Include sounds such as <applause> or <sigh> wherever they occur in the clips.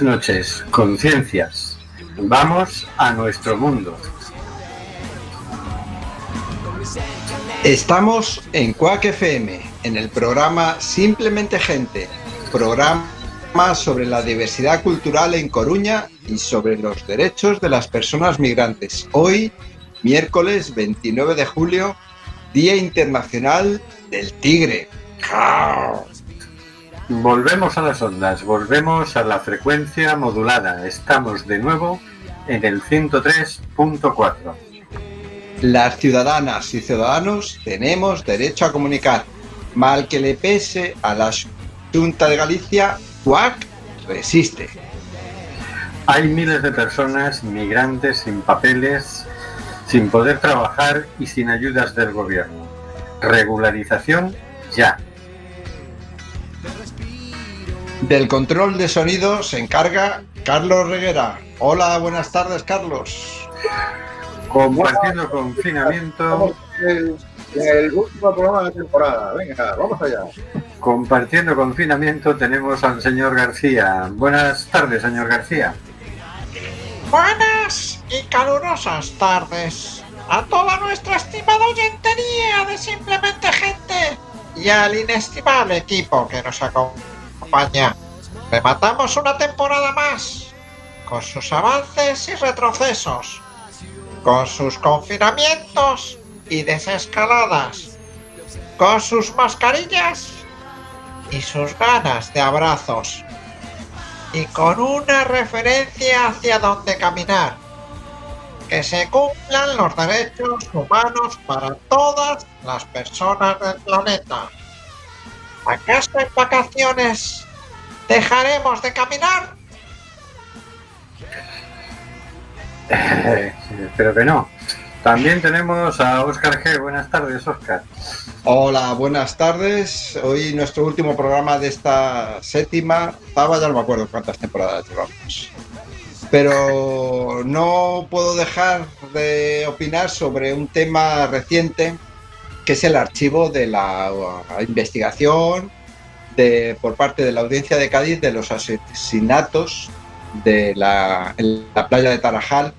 Buenas noches, conciencias. Vamos a nuestro mundo. Estamos en Cuac FM, en el programa Simplemente Gente, programa sobre la diversidad cultural en Coruña y sobre los derechos de las personas migrantes. Hoy, miércoles 29 de julio, Día Internacional del Tigre. Volvemos a las ondas, volvemos a la frecuencia modulada. Estamos de nuevo en el 103.4. Las ciudadanas y ciudadanos tenemos derecho a comunicar. Mal que le pese a la Junta de Galicia, CUAC resiste. Hay miles de personas migrantes sin papeles, sin poder trabajar y sin ayudas del gobierno. Regularización ya. Del control de sonido se encarga Carlos Reguera. Hola, buenas tardes, Carlos. Compartiendo confinamiento. El, el último programa de la temporada. Venga, vamos allá. Compartiendo confinamiento tenemos al señor García. Buenas tardes, señor García. Buenas y calurosas tardes a toda nuestra estimada oyentería de Simplemente Gente y al inestimable equipo que nos acompaña. Rematamos una temporada más, con sus avances y retrocesos, con sus confinamientos y desescaladas, con sus mascarillas y sus ganas de abrazos, y con una referencia hacia dónde caminar. Que se cumplan los derechos humanos para todas las personas del planeta. ¿Acaso en vacaciones dejaremos de caminar? Pero que no. También tenemos a Óscar G. Buenas tardes, Óscar. Hola, buenas tardes. Hoy nuestro último programa de esta séptima, octava, ya no me acuerdo cuántas temporadas llevamos. Pero no puedo dejar de opinar sobre un tema reciente, que es el archivo de la investigación de, por parte de la audiencia de Cádiz de los asesinatos de la, en la playa de Tarajal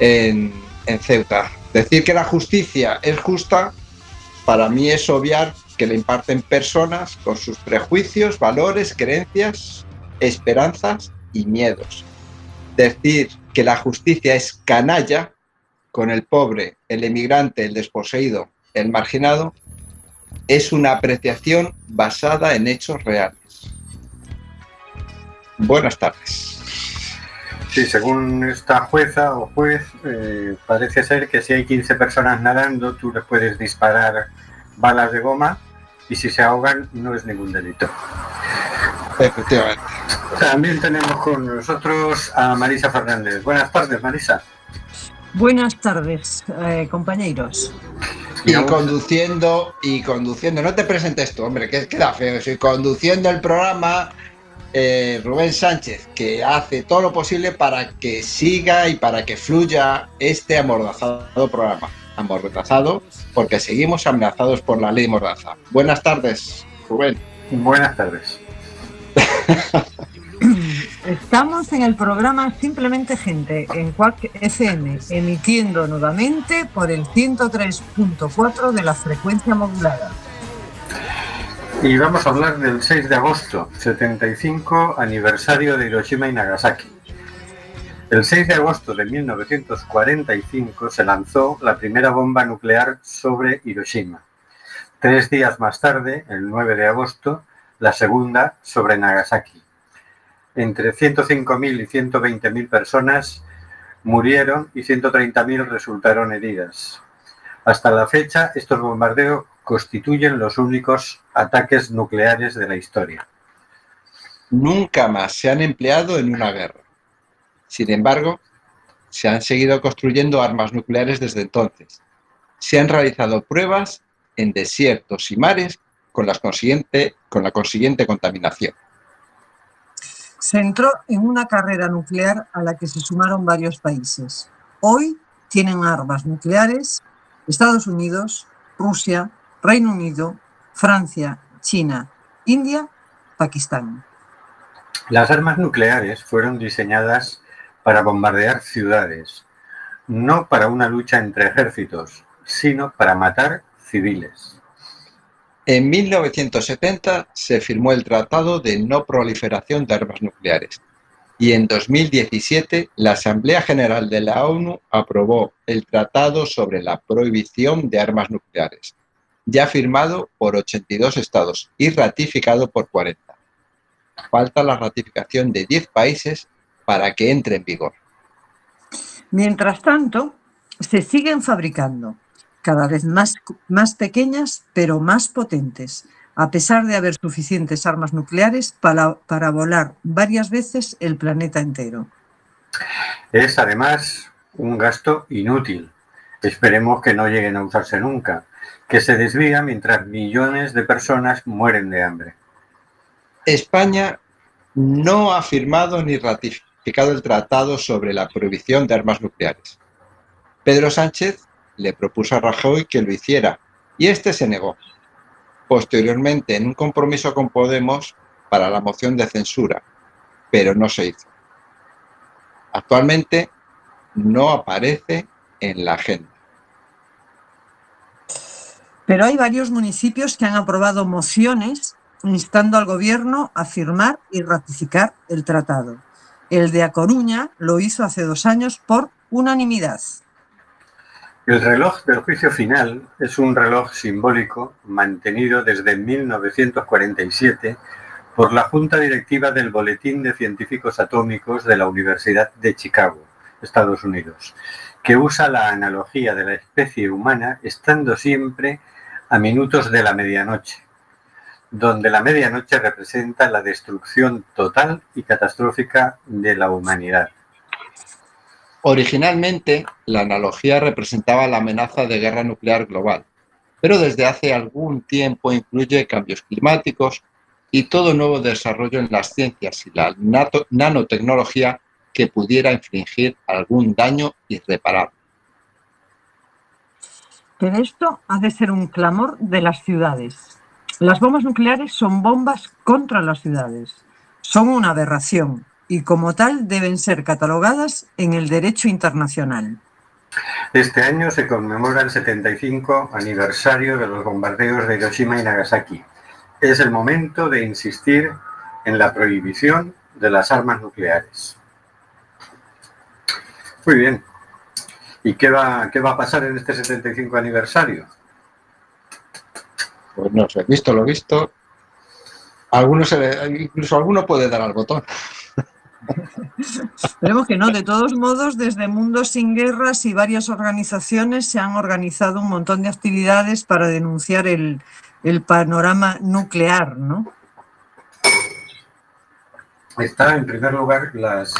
en Ceuta. Decir que la justicia es justa para mí es obviar que le imparten personas con sus prejuicios, valores, creencias, esperanzas y miedos. Decir que la justicia es canalla con el pobre, el emigrante, el desposeído, el marginado, es una apreciación basada en hechos reales. Buenas tardes. Sí, según esta jueza o juez, eh, parece ser que si hay 15 personas nadando, tú les puedes disparar balas de goma y si se ahogan no es ningún delito. Efectivamente. También tenemos con nosotros a Marisa Fernández. Buenas tardes, Marisa. Buenas tardes, eh, compañeros. Y conduciendo, y conduciendo, no te presentes tú, hombre, que queda feo. Estoy conduciendo el programa eh, Rubén Sánchez, que hace todo lo posible para que siga y para que fluya este amordazado programa. Amordazado, porque seguimos amenazados por la ley Mordaza. Buenas tardes, Rubén. Buenas tardes. <laughs> Estamos en el programa Simplemente Gente, en Quack FM, emitiendo nuevamente por el 103.4 de la frecuencia modulada. Y vamos a hablar del 6 de agosto, 75 aniversario de Hiroshima y Nagasaki. El 6 de agosto de 1945 se lanzó la primera bomba nuclear sobre Hiroshima. Tres días más tarde, el 9 de agosto, la segunda sobre Nagasaki. Entre 105.000 y 120.000 personas murieron y 130.000 resultaron heridas. Hasta la fecha, estos bombardeos constituyen los únicos ataques nucleares de la historia. Nunca más se han empleado en una guerra. Sin embargo, se han seguido construyendo armas nucleares desde entonces. Se han realizado pruebas en desiertos y mares con, con la consiguiente contaminación. Se entró en una carrera nuclear a la que se sumaron varios países. Hoy tienen armas nucleares Estados Unidos, Rusia, Reino Unido, Francia, China, India, Pakistán. Las armas nucleares fueron diseñadas para bombardear ciudades, no para una lucha entre ejércitos, sino para matar civiles. En 1970 se firmó el Tratado de No Proliferación de Armas Nucleares y en 2017 la Asamblea General de la ONU aprobó el Tratado sobre la Prohibición de Armas Nucleares, ya firmado por 82 estados y ratificado por 40. Falta la ratificación de 10 países para que entre en vigor. Mientras tanto, se siguen fabricando cada vez más, más pequeñas pero más potentes, a pesar de haber suficientes armas nucleares para, para volar varias veces el planeta entero. Es además un gasto inútil. Esperemos que no lleguen a usarse nunca, que se desvía mientras millones de personas mueren de hambre. España no ha firmado ni ratificado el tratado sobre la prohibición de armas nucleares. Pedro Sánchez le propuso a Rajoy que lo hiciera y este se negó. Posteriormente, en un compromiso con Podemos para la moción de censura, pero no se hizo. Actualmente no aparece en la agenda. Pero hay varios municipios que han aprobado mociones instando al gobierno a firmar y ratificar el tratado. El de A Coruña lo hizo hace dos años por unanimidad. El reloj del juicio final es un reloj simbólico mantenido desde 1947 por la Junta Directiva del Boletín de Científicos Atómicos de la Universidad de Chicago, Estados Unidos, que usa la analogía de la especie humana estando siempre a minutos de la medianoche, donde la medianoche representa la destrucción total y catastrófica de la humanidad. Originalmente, la analogía representaba la amenaza de guerra nuclear global, pero desde hace algún tiempo incluye cambios climáticos y todo nuevo desarrollo en las ciencias y la nanotecnología que pudiera infligir algún daño irreparable. Pero esto ha de ser un clamor de las ciudades. Las bombas nucleares son bombas contra las ciudades. Son una aberración, y como tal deben ser catalogadas en el derecho internacional. Este año se conmemora el 75 aniversario de los bombardeos de Hiroshima y Nagasaki. Es el momento de insistir en la prohibición de las armas nucleares. Muy bien. ¿Y qué va, qué va a pasar en este 75 aniversario? Pues no sé, visto lo visto, algunos, incluso alguno puede dar al botón. Esperemos que no. De todos modos, desde Mundos sin Guerras y varias organizaciones se han organizado un montón de actividades para denunciar el, el panorama nuclear, ¿no? Está, en primer lugar, las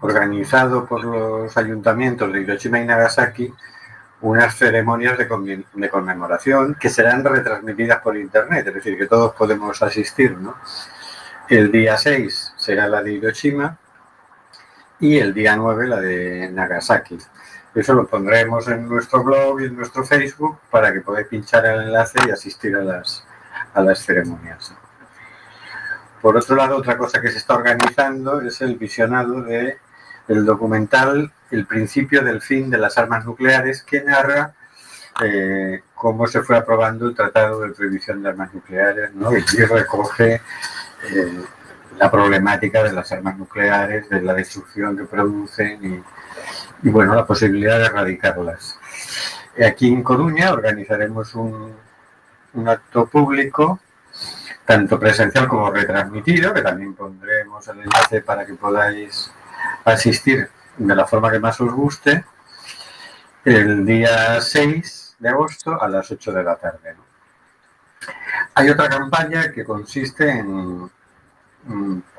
organizado por los ayuntamientos de Hiroshima y Nagasaki unas ceremonias de, de conmemoración que serán retransmitidas por internet, es decir, que todos podemos asistir, ¿no? El día 6 será la de Hiroshima y el día 9 la de Nagasaki. Eso lo pondremos en nuestro blog y en nuestro Facebook para que podáis pinchar el enlace y asistir a las, a las ceremonias. Por otro lado, otra cosa que se está organizando es el visionado de documental El principio del fin de las armas nucleares que narra eh, cómo se fue aprobando el Tratado de Prohibición de Armas Nucleares ¿no? y recoge eh, la problemática de las armas nucleares, de la destrucción que producen y, bueno, la posibilidad de erradicarlas. Aquí en Coruña organizaremos un, acto público, tanto presencial como retransmitido, que también pondremos el enlace para que podáis asistir de la forma que más os guste, el día 6 de agosto a las 8 de la tarde. Hay otra campaña que consiste en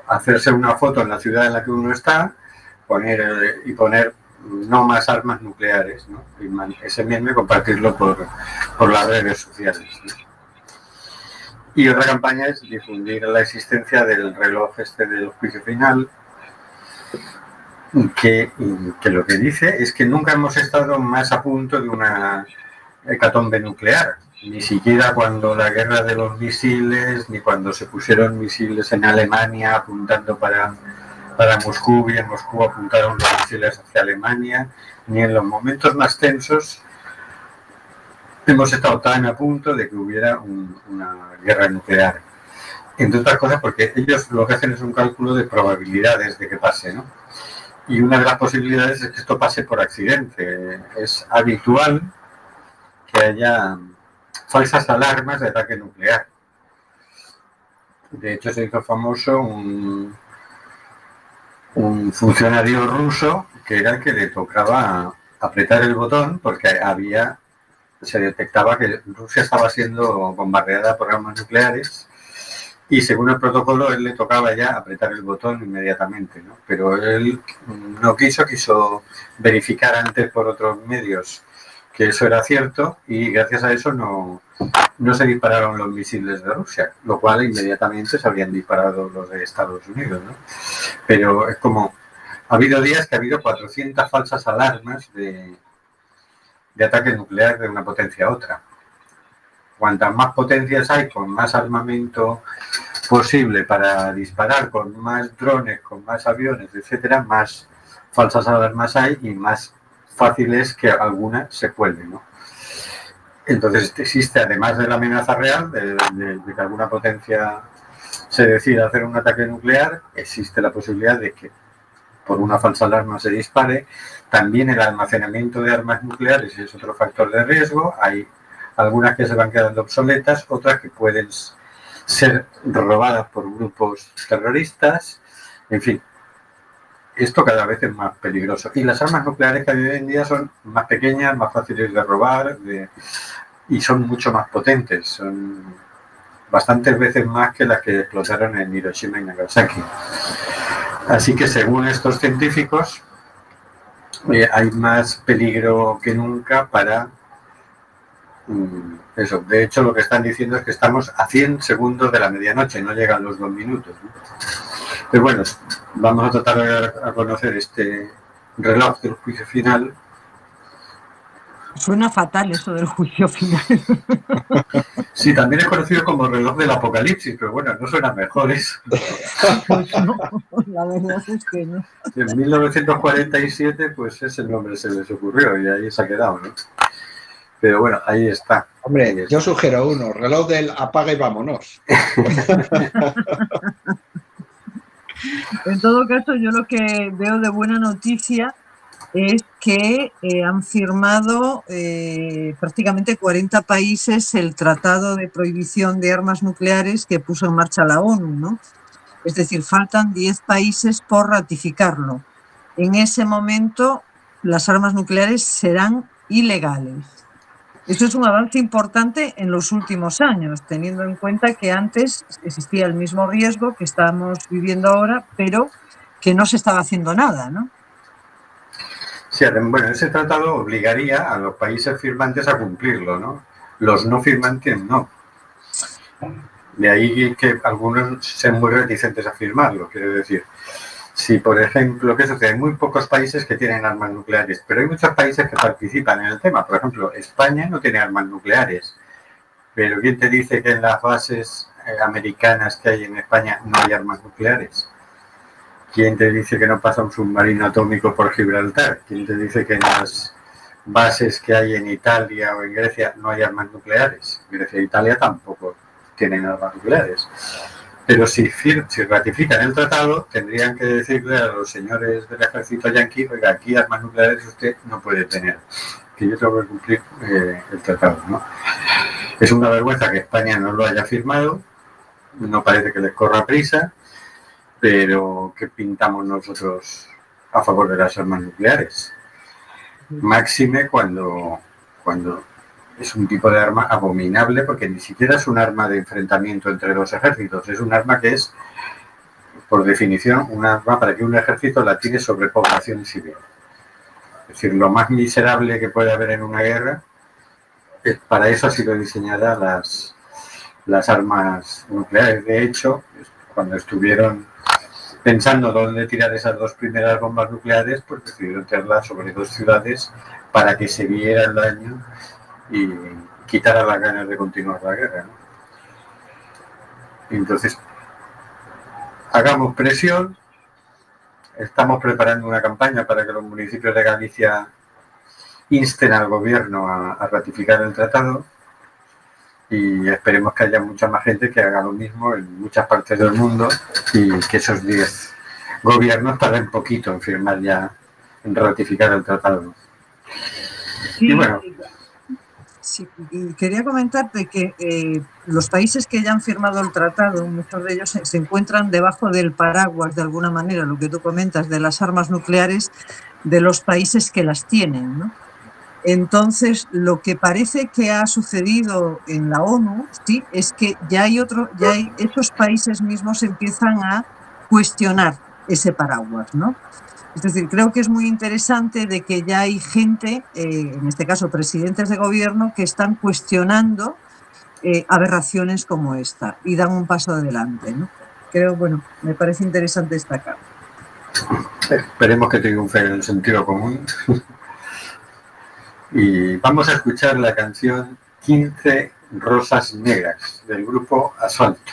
hacerse una foto en la ciudad en la que uno está poner, eh, y poner no más armas nucleares, y ese meme compartirlo por, por las redes sociales. Y otra campaña es difundir la existencia del reloj este del juicio final, que, que lo que dice es que nunca hemos estado más a punto de una hecatombe nuclear ni siquiera cuando la guerra de los misiles, ni cuando se pusieron misiles en Alemania apuntando para, para Moscú y en Moscú apuntaron los misiles hacia Alemania, ni en los momentos más tensos hemos estado tan a punto de que hubiera un- una guerra nuclear. Entre otras cosas porque ellos lo que hacen es un cálculo de probabilidades de que pase, ¿no? Y una de las posibilidades es que esto pase por accidente. Es habitual que haya falsas alarmas de ataque nuclear. De hecho, se hizo famoso un, un funcionario ruso que era el que le tocaba apretar el botón porque había se detectaba que Rusia estaba siendo bombardeada por armas nucleares y según el protocolo él le tocaba ya apretar el botón inmediatamente, ¿no? Pero él no quiso, quiso verificar antes por otros medios que eso era cierto y gracias a eso no, no se dispararon los misiles de Rusia, lo cual inmediatamente se habrían disparado los de Estados Unidos. Pero es como, ha habido días que ha habido 400 falsas alarmas de, de ataque nuclear de una potencia a otra. Cuantas más potencias hay, con más armamento posible para disparar, con más drones, con más aviones, etcétera, más falsas alarmas hay y más fácil es que alguna se cuelgue, ¿no? Entonces existe, además de la amenaza real de, de- que alguna potencia se decida hacer un ataque nuclear, existe la posibilidad de que por una falsa alarma se dispare. También el almacenamiento de armas nucleares es otro factor de riesgo. Hay algunas que se van quedando obsoletas, otras que pueden ser robadas por grupos terroristas. En fin, esto cada vez es más peligroso. Y las armas nucleares que hay hoy en día son más pequeñas, más fáciles de robar y son mucho más potentes. Son bastantes veces más que las que explotaron en Hiroshima y Nagasaki. Así que según estos científicos, eh, hay más peligro que nunca para mm, eso. De hecho, lo que están diciendo es que estamos a 100 segundos de la medianoche, no llegan los dos minutos. Pero bueno, vamos a tratar de dar a conocer este reloj del juicio final. Suena fatal eso del juicio final. Sí, también es conocido como reloj del apocalipsis, pero bueno, no suena mejor eso. Pues no, la verdad es que no. En 1947, pues ese nombre se les ocurrió y ahí se ha quedado, ¿no? Pero bueno, ahí está. Ahí Hombre, está. yo sugiero uno, reloj del apaga y vámonos. <laughs> En todo caso, yo lo que veo de buena noticia es que eh, han firmado eh, prácticamente 40 países el Tratado de Prohibición de Armas Nucleares que puso en marcha la ONU, ¿no? Es decir, faltan 10 países por ratificarlo. En ese momento, las armas nucleares serán ilegales. Eso es un avance importante en los últimos años, teniendo en cuenta que antes existía el mismo riesgo que estamos viviendo ahora, pero que no se estaba haciendo nada, ¿no? Sí, bueno, ese tratado obligaría a los países firmantes a cumplirlo, ¿no? Los no firmantes no. De ahí que algunos sean muy reticentes a firmarlo, quiero decir. Si, por ejemplo, ¿qué sucede? Hay muy pocos países que tienen armas nucleares, pero hay muchos países que participan en el tema. Por ejemplo, España no tiene armas nucleares, pero ¿quién te dice que en las bases eh, americanas que hay en España no hay armas nucleares? ¿Quién te dice que no pasa un submarino atómico por Gibraltar? ¿Quién te dice que en las bases que hay en Italia o en Grecia no hay armas nucleares? Grecia e Italia tampoco tienen armas nucleares. Pero si, si ratifican el tratado, tendrían que decirle a los señores del ejército yanqui, oiga, aquí armas nucleares usted no puede tener, que yo tengo que cumplir eh, el tratado. Es una vergüenza que España no lo haya firmado, no parece que les corra prisa, pero ¿qué pintamos nosotros a favor de las armas nucleares? Máxime cuando, cuando es un tipo de arma abominable porque ni siquiera es un arma de enfrentamiento entre dos ejércitos, es un arma que es, por definición, un arma para que un ejército la tire sobre población civil. Es decir, lo más miserable que puede haber en una guerra, es, para eso ha sido diseñada las, las armas nucleares. De hecho, cuando estuvieron pensando dónde tirar esas dos primeras bombas nucleares, pues decidieron tirarlas sobre dos ciudades para que se viera el daño y quitara las ganas de continuar la guerra. entonces, hagamos presión. Estamos preparando una campaña para que los municipios de Galicia insten al gobierno a, a ratificar el tratado y esperemos que haya mucha más gente que haga lo mismo en muchas partes del mundo y que esos 10 gobiernos tarden poquito en firmar ya, en ratificar el tratado. Y bueno, Sí, quería comentarte que eh, los países que ya han firmado el tratado, muchos de ellos se, se encuentran debajo del paraguas, de alguna manera, lo que tú comentas, de las armas nucleares de los países que las tienen. ¿no? Entonces, lo que parece que ha sucedido en la ONU, sí, es que ya hay otro, ya hay, esos países mismos empiezan a cuestionar ese paraguas, ¿no? Es decir, creo que es muy interesante de que ya hay gente, eh, en este caso presidentes de gobierno, que están cuestionando eh, aberraciones como esta y dan un paso adelante. Creo, bueno, me parece interesante destacar. esperemos que triunfe el sentido común. <laughs> y vamos a escuchar la canción 15 Rosas Negras del grupo Asfalto.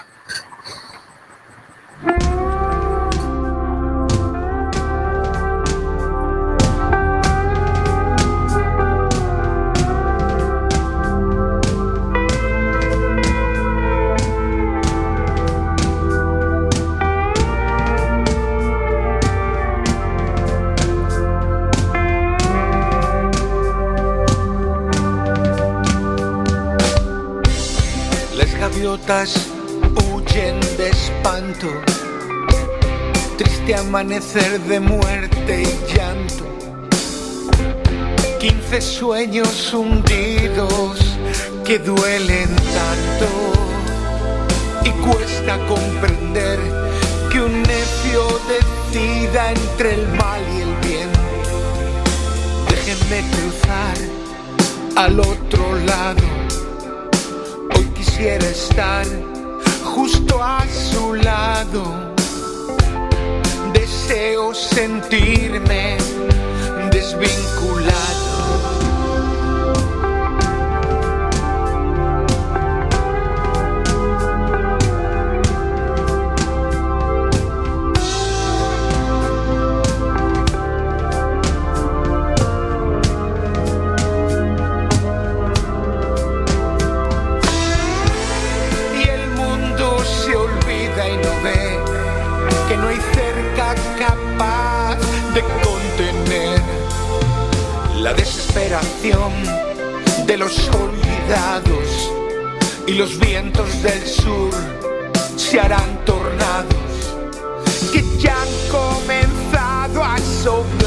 Huyen de espanto, triste amanecer de muerte y llanto. Quince sueños hundidos que duelen tanto y cuesta comprender que un necio decida entre el mal y el bien. Déjenme cruzar al otro lado quisiera estar justo a su lado. Deseo sentirme desvinculado. De los olvidados y los vientos del sur se harán tornados que ya han comenzado a soplar.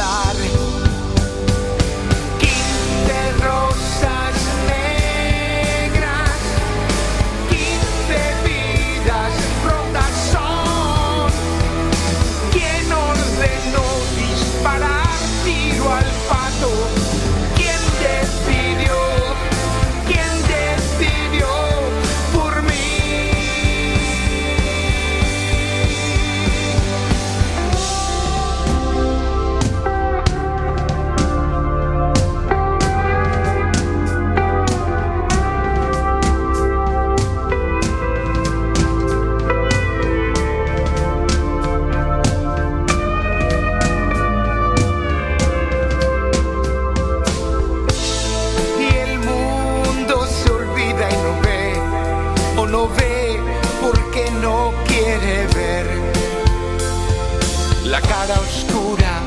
Oscura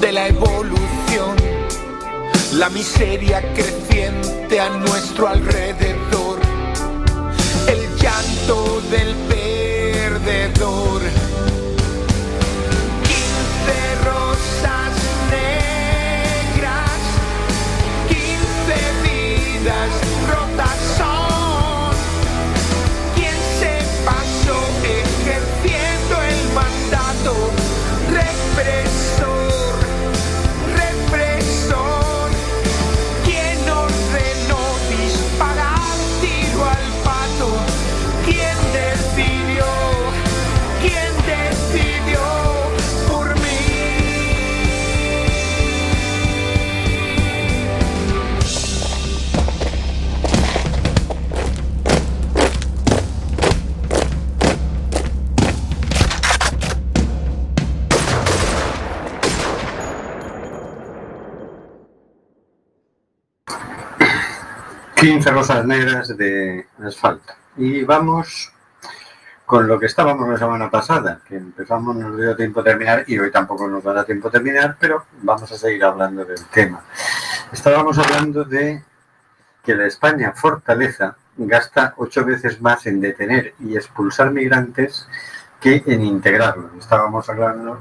de la evolución, la miseria creciente a nuestro alrededor, el llanto del perdedor. 15 rosas negras de asfalto. Y vamos con lo que estábamos la semana pasada, que empezamos, no nos dio tiempo a terminar y hoy tampoco nos dará tiempo a terminar, pero vamos a seguir hablando del tema. Estábamos hablando de que la España fortaleza gasta ocho veces más en detener y expulsar migrantes que en integrarlos. Estábamos hablando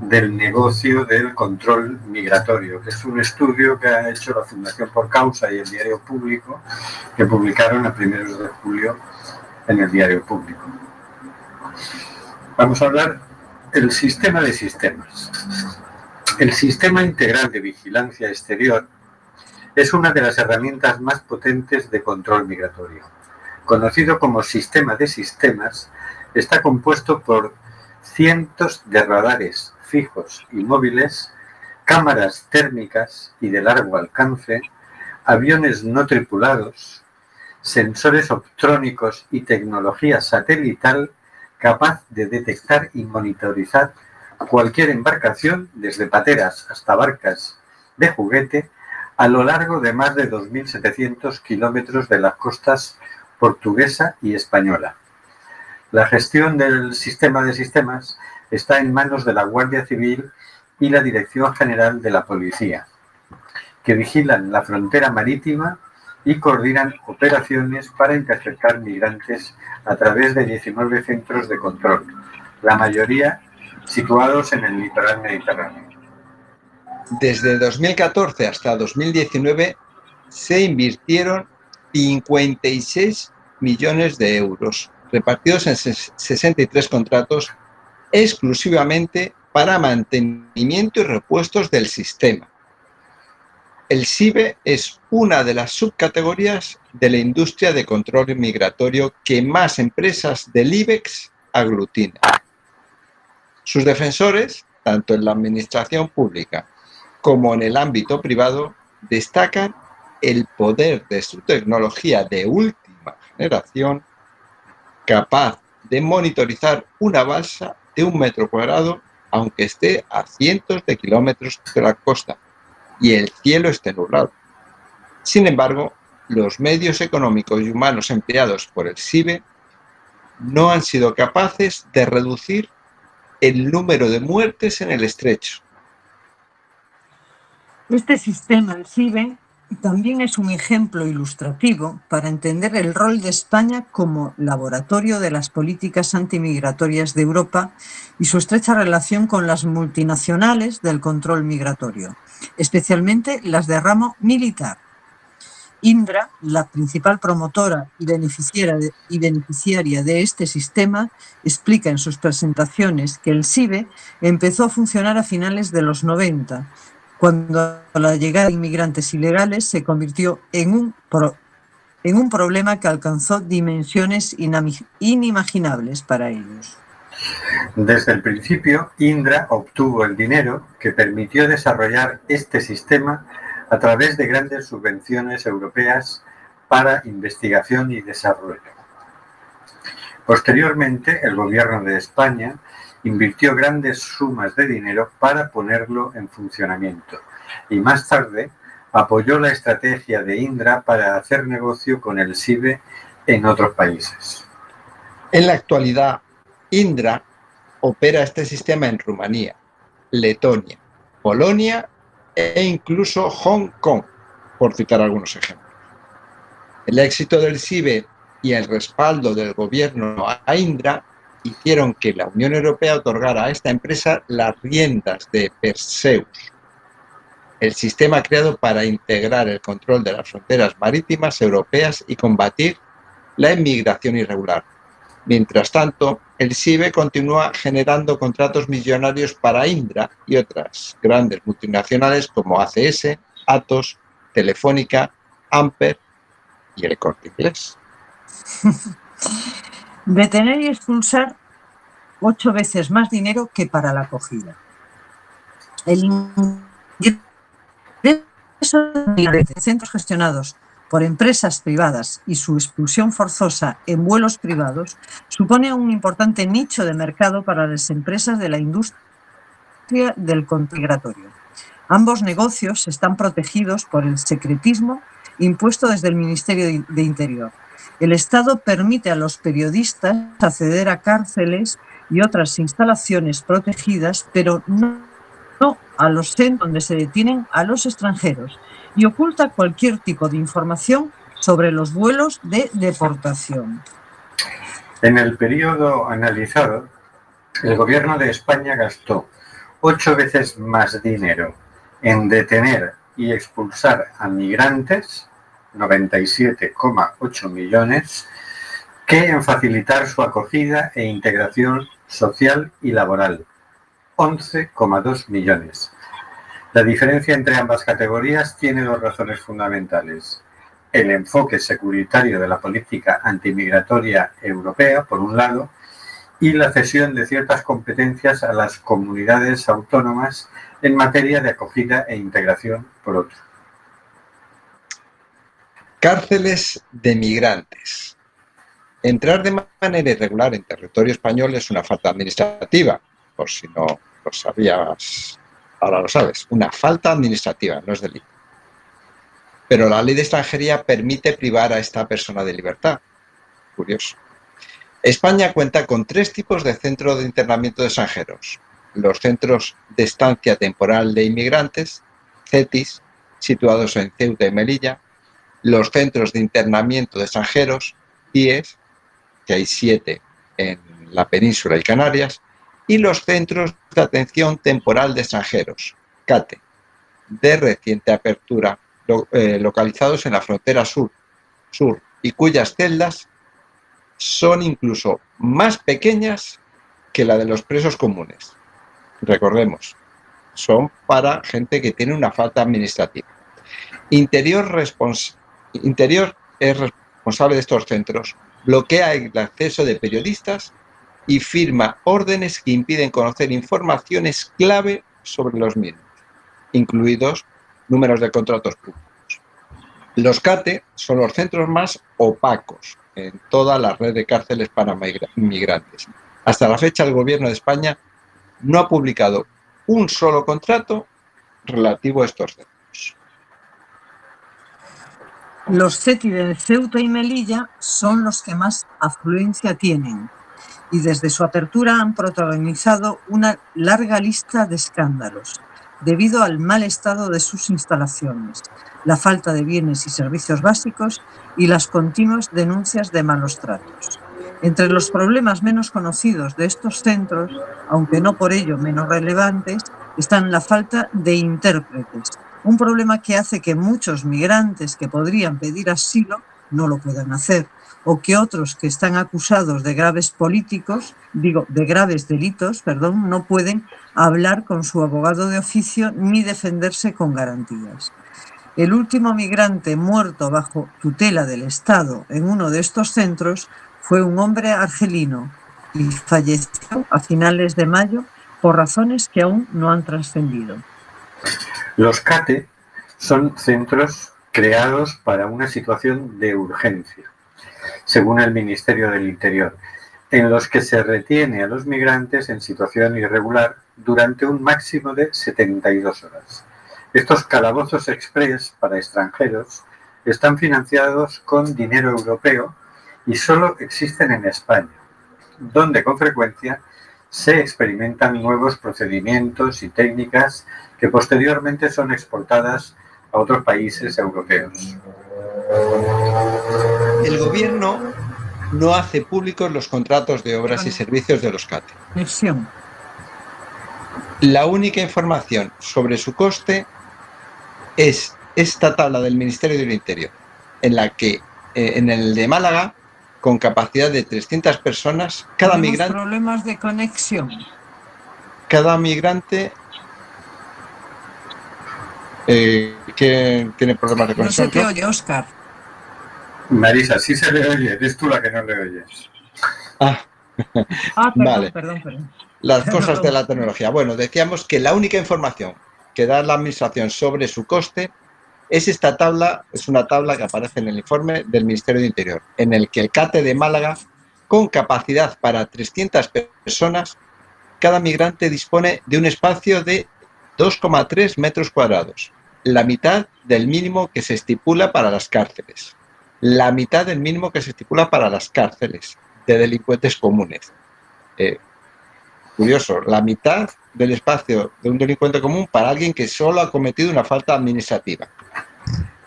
del negocio del control migratorio, es un estudio que ha hecho la Fundación Por Causa y el Diario Público, que publicaron a primeros de julio en el Diario Público. Vamos a hablar del sistema de sistemas. El sistema integral de vigilancia exterior es una de las herramientas más potentes de control migratorio. Conocido como sistema de sistemas, está compuesto por cientos de radares fijos y móviles, cámaras térmicas y de largo alcance, aviones no tripulados, sensores optrónicos y tecnología satelital capaz de detectar y monitorizar cualquier embarcación, desde pateras hasta barcas de juguete, a lo largo de más de 2.700 kilómetros de las costas portuguesa y española. La gestión del sistema de sistemas está en manos de la Guardia Civil y la Dirección General de la Policía, que vigilan la frontera marítima y coordinan operaciones para interceptar migrantes a través de 19 centros de control, la mayoría situados en el litoral mediterráneo. Desde 2014 hasta 2019 se invirtieron 56 millones de euros, repartidos en 63 contratos exclusivamente para mantenimiento y repuestos del sistema. El SIBE es una de las subcategorías de la industria de control migratorio que más empresas del IBEX aglutina. Sus defensores, tanto en la administración pública como en el ámbito privado, destacan el poder de su tecnología de última generación capaz de monitorizar una balsa de un metro cuadrado aunque esté a cientos de kilómetros de la costa y el cielo esté nublado. Sin embargo, los medios económicos y humanos empleados por el SIBE no han sido capaces de reducir el número de muertes en el estrecho. Este sistema, el SIBE, también es un ejemplo ilustrativo para entender el rol de España como laboratorio de las políticas antimigratorias de Europa y su estrecha relación con las multinacionales del control migratorio, especialmente las de ramo militar. Indra, la principal promotora y beneficiaria de, este sistema, explica en sus presentaciones que el SIBE empezó a funcionar a finales de los 90 cuando la llegada de inmigrantes ilegales se convirtió en un, en un problema que alcanzó dimensiones inimaginables para ellos. Desde el principio, Indra obtuvo el dinero que permitió desarrollar este sistema a través de grandes subvenciones europeas para investigación y desarrollo. Posteriormente, el gobierno de España invirtió grandes sumas de dinero para ponerlo en funcionamiento y más tarde apoyó la estrategia de Indra para hacer negocio con el SIBE en otros países. En la actualidad, Indra opera este sistema en Rumanía, Letonia, Polonia e incluso Hong Kong, por citar algunos ejemplos. El éxito del SIBE y el respaldo del gobierno a Indra hicieron que la Unión Europea otorgara a esta empresa las riendas de Perseus, el sistema creado para integrar el control de las fronteras marítimas europeas y combatir la inmigración irregular. Mientras tanto, el SIBE continúa generando contratos millonarios para Indra y otras grandes multinacionales como ACS, Atos, Telefónica, Amper y el Corte Inglés. <laughs> Detener y expulsar ocho veces más dinero que para la acogida. El ingreso de centros gestionados por empresas privadas y su expulsión forzosa en vuelos privados supone un importante nicho de mercado para las empresas de la industria del migratorio. Ambos negocios están protegidos por el secretismo impuesto desde el Ministerio de Interior. El Estado permite a los periodistas acceder a cárceles y otras instalaciones protegidas, pero no, a los centros donde se detienen a los extranjeros y oculta cualquier tipo de información sobre los vuelos de deportación. En el periodo analizado, el gobierno de España gastó ocho veces más dinero en detener y expulsar a migrantes, 97,8 millones, que en facilitar su acogida e integración social y laboral, 11,2 millones. La diferencia entre ambas categorías tiene dos razones fundamentales el enfoque securitario de la política antimigratoria europea, por un lado, y la cesión de ciertas competencias a las comunidades autónomas en materia de acogida e integración, por otro. Cárceles de migrantes. Entrar de manera irregular en territorio español es una falta administrativa, por si no lo sabías, ahora lo sabes, una falta administrativa, no es delito. Pero la ley de extranjería permite privar a esta persona de libertad. Curioso. España cuenta con tres tipos de centros de internamiento de extranjeros. Los centros de estancia temporal de inmigrantes, CETIS, situados en Ceuta y Melilla, los centros de internamiento de extranjeros, CIES, que hay siete en la península y Canarias, y los centros de atención temporal de extranjeros, CATE, de reciente apertura, eh, localizados en la frontera sur, sur y cuyas celdas son incluso más pequeñas que la de los presos comunes. Recordemos, son para gente que tiene una falta administrativa. Interior, respons- Interior es responsable de estos centros, bloquea el acceso de periodistas y firma órdenes que impiden conocer informaciones clave sobre los mismos, incluidos números de contratos públicos. Los CATE son los centros más opacos en toda la red de cárceles para migra- inmigrantes. Hasta la fecha, el Gobierno de España no ha publicado un solo contrato relativo a estos centros. Los CETI de Ceuta y Melilla son los que más afluencia tienen y desde su apertura han protagonizado una larga lista de escándalos debido al mal estado de sus instalaciones, la falta de bienes y servicios básicos y las continuas denuncias de malos tratos. Entre los problemas menos conocidos de estos centros, aunque no por ello menos relevantes, están la falta de intérpretes, un problema que hace que muchos migrantes que podrían pedir asilo no lo puedan hacer, o que otros que están acusados de graves políticos, digo, de graves delitos, perdón, no pueden hablar con su abogado de oficio ni defenderse con garantías. El último migrante muerto bajo tutela del Estado en uno de estos centros fue un hombre argelino y falleció a finales de mayo por razones que aún no han trascendido. Los CATE son centros creados para una situación de urgencia, según el Ministerio del Interior, en los que se retiene a los migrantes en situación irregular durante un máximo de 72 horas. Estos calabozos express para extranjeros están financiados con dinero europeo y solo existen en España, donde con frecuencia se experimentan nuevos procedimientos y técnicas que posteriormente son exportadas a otros países europeos. El gobierno no hace públicos los contratos de obras y servicios de los CATE. La única información sobre su coste es esta tabla del Ministerio del Interior, en la que eh, en el de Málaga, con capacidad de 300 personas, cada Tenemos migrante, problemas de conexión. cada migrante eh, que tiene problemas de No se conexión. te oye, Oscar. Marisa, sí se le oye, eres tú la que no le oyes. Ah, Ah, perdón, Vale. perdón, perdón. las cosas de la tecnología. Bueno, decíamos que la única información que da la administración sobre su coste es esta tabla, es una tabla que aparece en el informe del Ministerio de Interior, en el que el CATE de Málaga, con capacidad para 300 personas, cada migrante dispone de un espacio de 2,3 metros cuadrados la mitad del mínimo que se estipula para las cárceles. La mitad del mínimo que se estipula para las cárceles de delincuentes comunes. Eh, curioso, la mitad del espacio de un delincuente común para alguien que solo ha cometido una falta administrativa.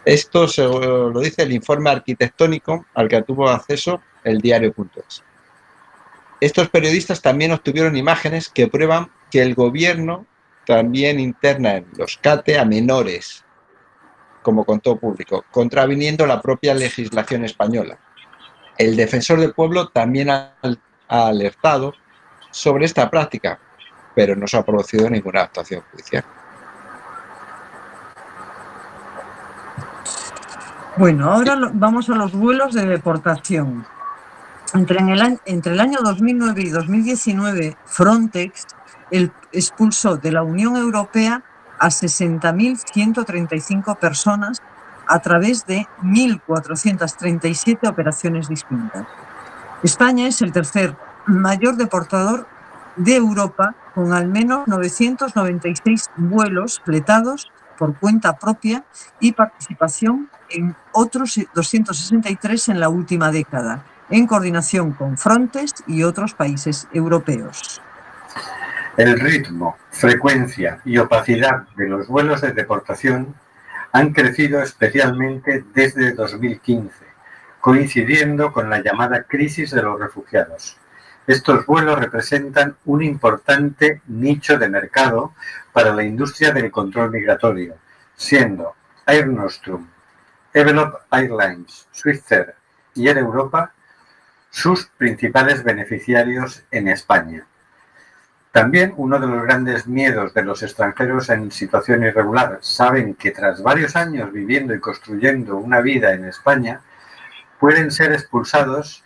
Esto se lo dice el informe arquitectónico al que tuvo acceso el diario.es. Estos periodistas también obtuvieron imágenes que prueban que el gobierno también interna en los CATE a menores, como contó público, contraviniendo la propia legislación española. El defensor del pueblo también ha alertado sobre esta práctica, pero no se ha producido ninguna actuación judicial. Bueno, ahora vamos a los vuelos de deportación. Entre, en el, año- entre el año 2009 y 2019, Frontex expulsó de la Unión Europea a 60.135 personas a través de 1.437 operaciones distintas. España es el tercer mayor deportador de Europa con al menos 996 vuelos fletados por cuenta propia y participación en otros 263 en la última década, en coordinación con Frontex y otros países europeos. El ritmo, frecuencia y opacidad de los vuelos de deportación han crecido especialmente desde 2015, coincidiendo con la llamada crisis de los refugiados. Estos vuelos representan un importante nicho de mercado para la industria del control migratorio, siendo Air Nostrum, Evelop Airlines, Swifter y Air Europa sus principales beneficiarios en España. También uno de los grandes miedos de los extranjeros en situación irregular saben que tras varios años viviendo y construyendo una vida en España, pueden ser expulsados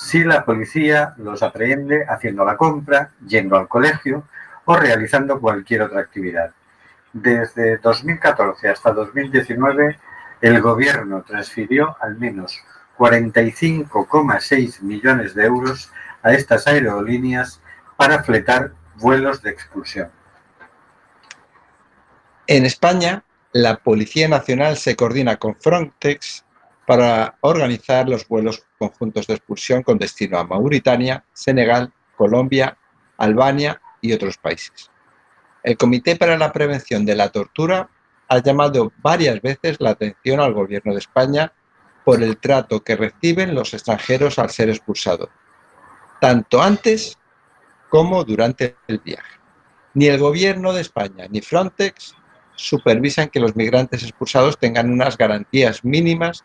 si la policía los aprehende haciendo la compra, yendo al colegio o realizando cualquier otra actividad. Desde 2014 hasta 2019, el gobierno transfirió al menos 45,6 millones de euros a estas aerolíneas para fletar vuelos de expulsión. En España, la Policía Nacional se coordina con Frontex para organizar los vuelos conjuntos de expulsión con destino a Mauritania, Senegal, Colombia, Albania y otros países. El Comité para la Prevención de la Tortura ha llamado varias veces la atención al Gobierno de España por el trato que reciben los extranjeros al ser expulsados, tanto antes como durante el viaje. Ni el Gobierno de España ni Frontex supervisan que los migrantes expulsados tengan unas garantías mínimas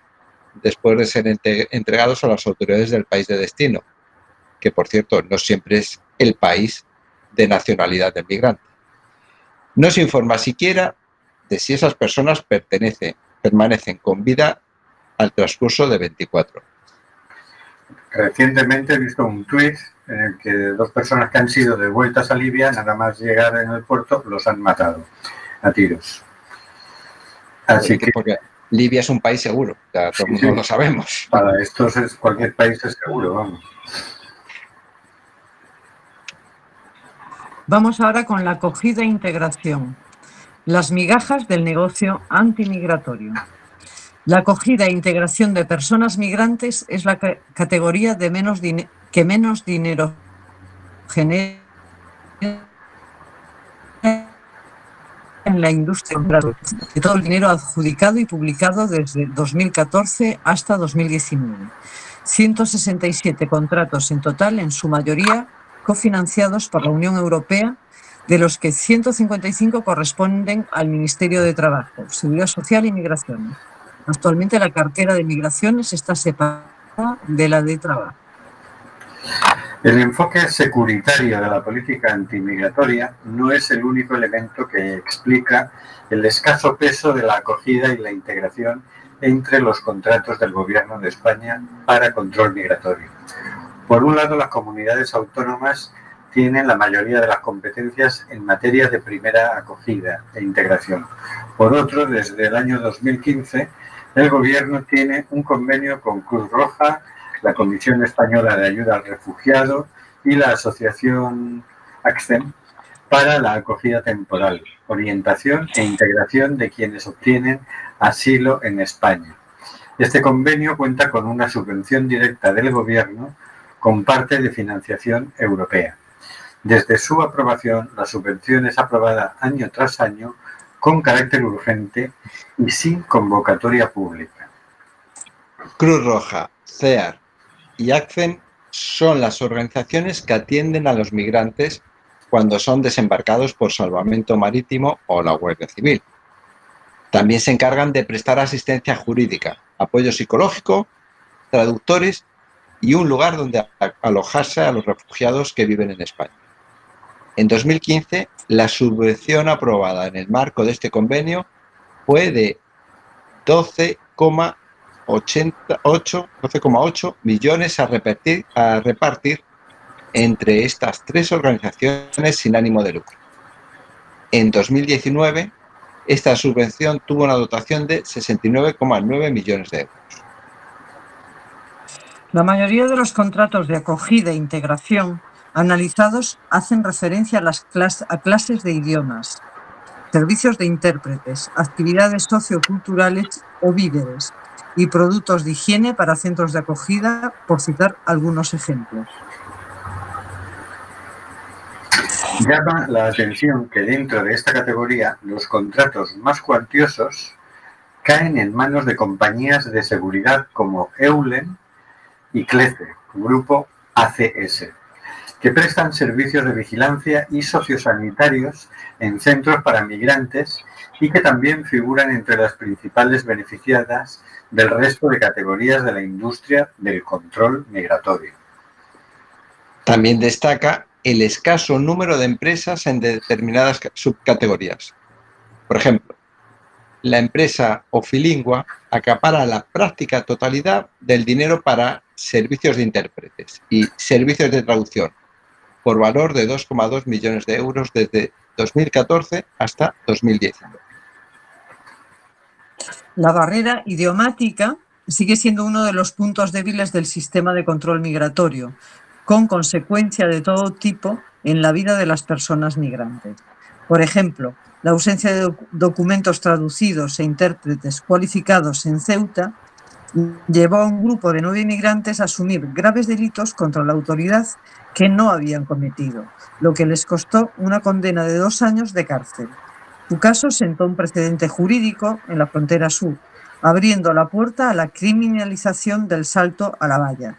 después de ser entre- entregados a las autoridades del país de destino, que por cierto no siempre es el país de nacionalidad del migrante. No se informa siquiera de si esas personas pertenecen, permanecen con vida al transcurso de 24 horas. Recientemente he visto un tuit en el que dos personas que han sido devueltas a Libia, nada más llegar en el puerto, los han matado a tiros. Así que Porque Libia es un país seguro, o sea, todo el mundo sí. lo sabemos. para estos es, cualquier país es seguro, vamos. Vamos ahora con la acogida e integración. Las migajas del negocio antimigratorio. La acogida e integración de personas migrantes es la ca- categoría de menos que menos dinero genera en la industria de todo el dinero adjudicado y publicado desde 2014 hasta 2019. 167 contratos en total, en su mayoría cofinanciados por la Unión Europea, de los que 155 corresponden al Ministerio de Trabajo, Seguridad Social y Migraciones. Actualmente la cartera de migraciones está separada de la de trabajo. El enfoque securitario de la política antimigratoria no es el único elemento que explica el escaso peso de la acogida y la integración entre los contratos del Gobierno de España para control migratorio. Por un lado, las comunidades autónomas tienen la mayoría de las competencias en materia de primera acogida e integración. Por otro, desde el año 2015, el Gobierno tiene un convenio con Cruz Roja, la Comisión Española de Ayuda al Refugiado y la Asociación ACCEM para la acogida temporal, orientación e integración de quienes obtienen asilo en España. Este convenio cuenta con una subvención directa del Gobierno con parte de financiación europea. Desde su aprobación, la subvención es aprobada año tras año con carácter urgente y sin convocatoria pública. Cruz Roja, CEAR y ACCEN son las organizaciones que atienden a los migrantes cuando son desembarcados por salvamento marítimo o la Guardia Civil. También se encargan de prestar asistencia jurídica, apoyo psicológico, traductores y un lugar donde alojarse a los refugiados que viven en España. En 2015, la subvención aprobada en el marco de este convenio fue de 12,8 millones a repartir, a repartir entre estas tres organizaciones sin ánimo de lucro. En 2019, esta subvención tuvo una dotación de 69,9 millones de euros. La mayoría de los contratos de acogida e integración analizados hacen referencia a, las a clases de idiomas, servicios de intérpretes, actividades socioculturales o víveres y productos de higiene para centros de acogida, por citar algunos ejemplos. Llama la atención que dentro de esta categoría los contratos más cuantiosos caen en manos de compañías de seguridad como Eulen y CLECE, grupo ACS, que prestan servicios de vigilancia y sociosanitarios en centros para migrantes y que también figuran entre las principales beneficiadas del resto de categorías de la industria del control migratorio. También destaca el escaso número de empresas en determinadas ca- subcategorías. Por ejemplo, la empresa Ofilingua acapara la práctica totalidad del dinero para servicios de intérpretes y servicios de traducción, por valor de 2,2 millones de euros desde 2014 hasta 2019. La barrera idiomática sigue siendo uno de los puntos débiles del sistema de control migratorio, con consecuencia de todo tipo en la vida de las personas migrantes. Por ejemplo, la ausencia de doc- documentos traducidos e intérpretes cualificados en Ceuta llevó a un grupo de nueve inmigrantes a asumir graves delitos contra la autoridad que no habían cometido, lo que les costó una condena de dos años de cárcel. Su caso sentó un precedente jurídico en la frontera sur, abriendo la puerta a la criminalización del salto a la valla.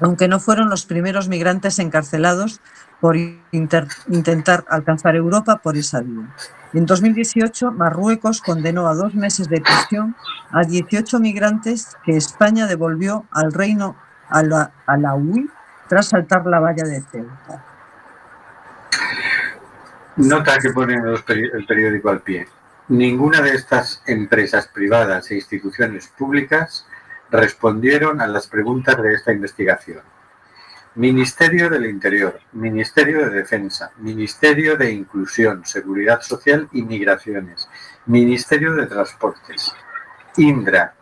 Aunque no fueron los primeros migrantes encarcelados por intentar alcanzar Europa por esa vía. En 2018, Marruecos condenó a dos meses de prisión a 18 migrantes que España devolvió al reino ala- alauí tras saltar la valla de Ceuta. Nota que pone los peri- el periódico al pie. Ninguna de estas empresas privadas e instituciones públicas respondieron a las preguntas de esta investigación. Ministerio del Interior, Ministerio de Defensa, Ministerio de Inclusión, Seguridad Social y Migraciones, Ministerio de Transportes, Indra,